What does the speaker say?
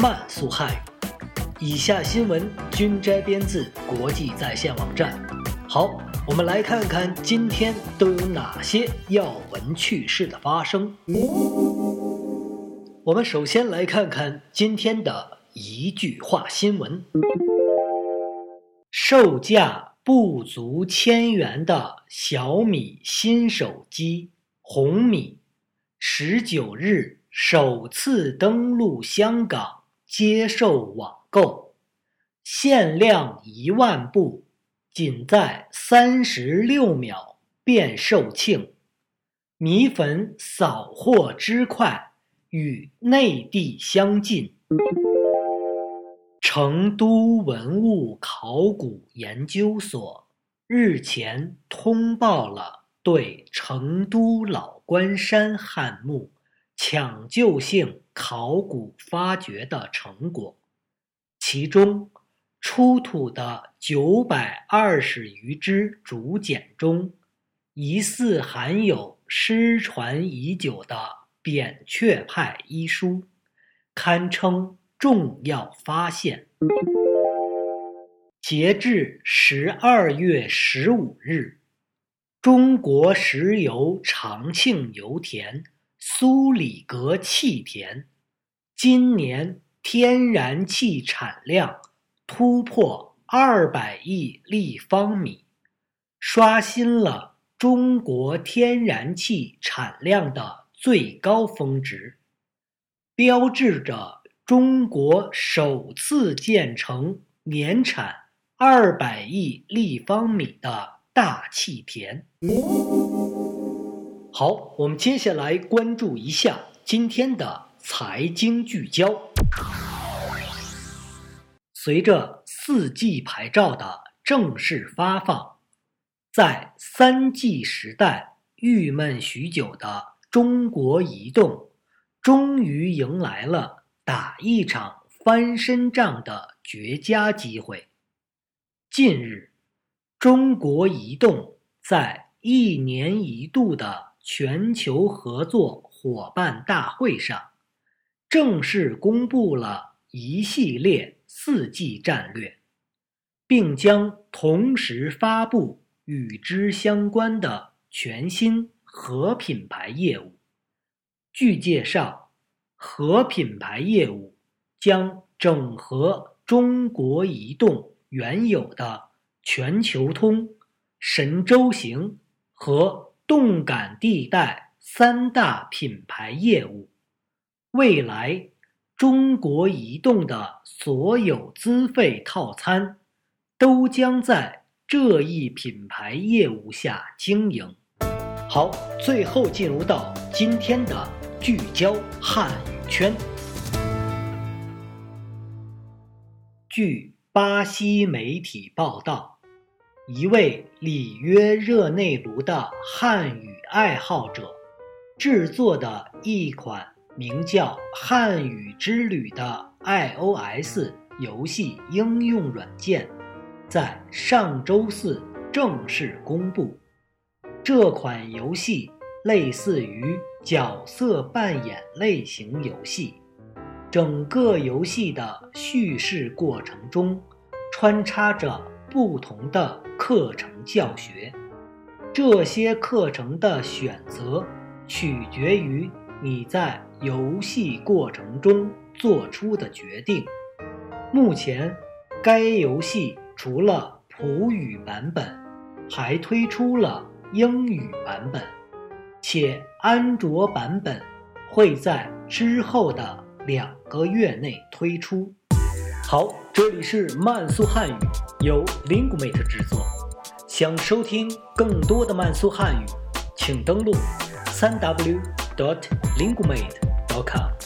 慢速汉语。以下新闻均摘编自国际在线网站。好，我们来看看今天都有哪些要闻趣事的发生。我们首先来看看今天的一句话新闻：售价不足千元的小米新手机红米，十九日首次登陆香港接受网购，限量一万部，仅在三十六秒便售罄，米粉扫货之快。与内地相近，成都文物考古研究所日前通报了对成都老关山汉墓抢救性考古发掘的成果，其中出土的九百二十余只竹简中，疑似含有失传已久的。扁鹊派医书，堪称重要发现。截至十二月十五日，中国石油长庆油田苏里格气田今年天然气产量突破二百亿立方米，刷新了中国天然气产量的。最高峰值，标志着中国首次建成年产二百亿立方米的大气田。好，我们接下来关注一下今天的财经聚焦。随着四 G 牌照的正式发放，在三 G 时代郁闷许久的。中国移动终于迎来了打一场翻身仗的绝佳机会。近日，中国移动在一年一度的全球合作伙伴大会上，正式公布了一系列四 G 战略，并将同时发布与之相关的全新。核品牌业务，据介绍，核品牌业务将整合中国移动原有的全球通、神州行和动感地带三大品牌业务。未来，中国移动的所有资费套餐都将在这一品牌业务下经营。好，最后进入到今天的聚焦汉语圈。据巴西媒体报道，一位里约热内卢的汉语爱好者制作的一款名叫“汉语之旅”的 iOS 游戏应用软件，在上周四正式公布。这款游戏类似于角色扮演类型游戏，整个游戏的叙事过程中穿插着不同的课程教学，这些课程的选择取决于你在游戏过程中做出的决定。目前，该游戏除了普语版本，还推出了。英语版本，且安卓版本会在之后的两个月内推出。好，这里是慢速汉语，由 lingumate 制作。想收听更多的慢速汉语，请登录三 w dot lingumate dot com。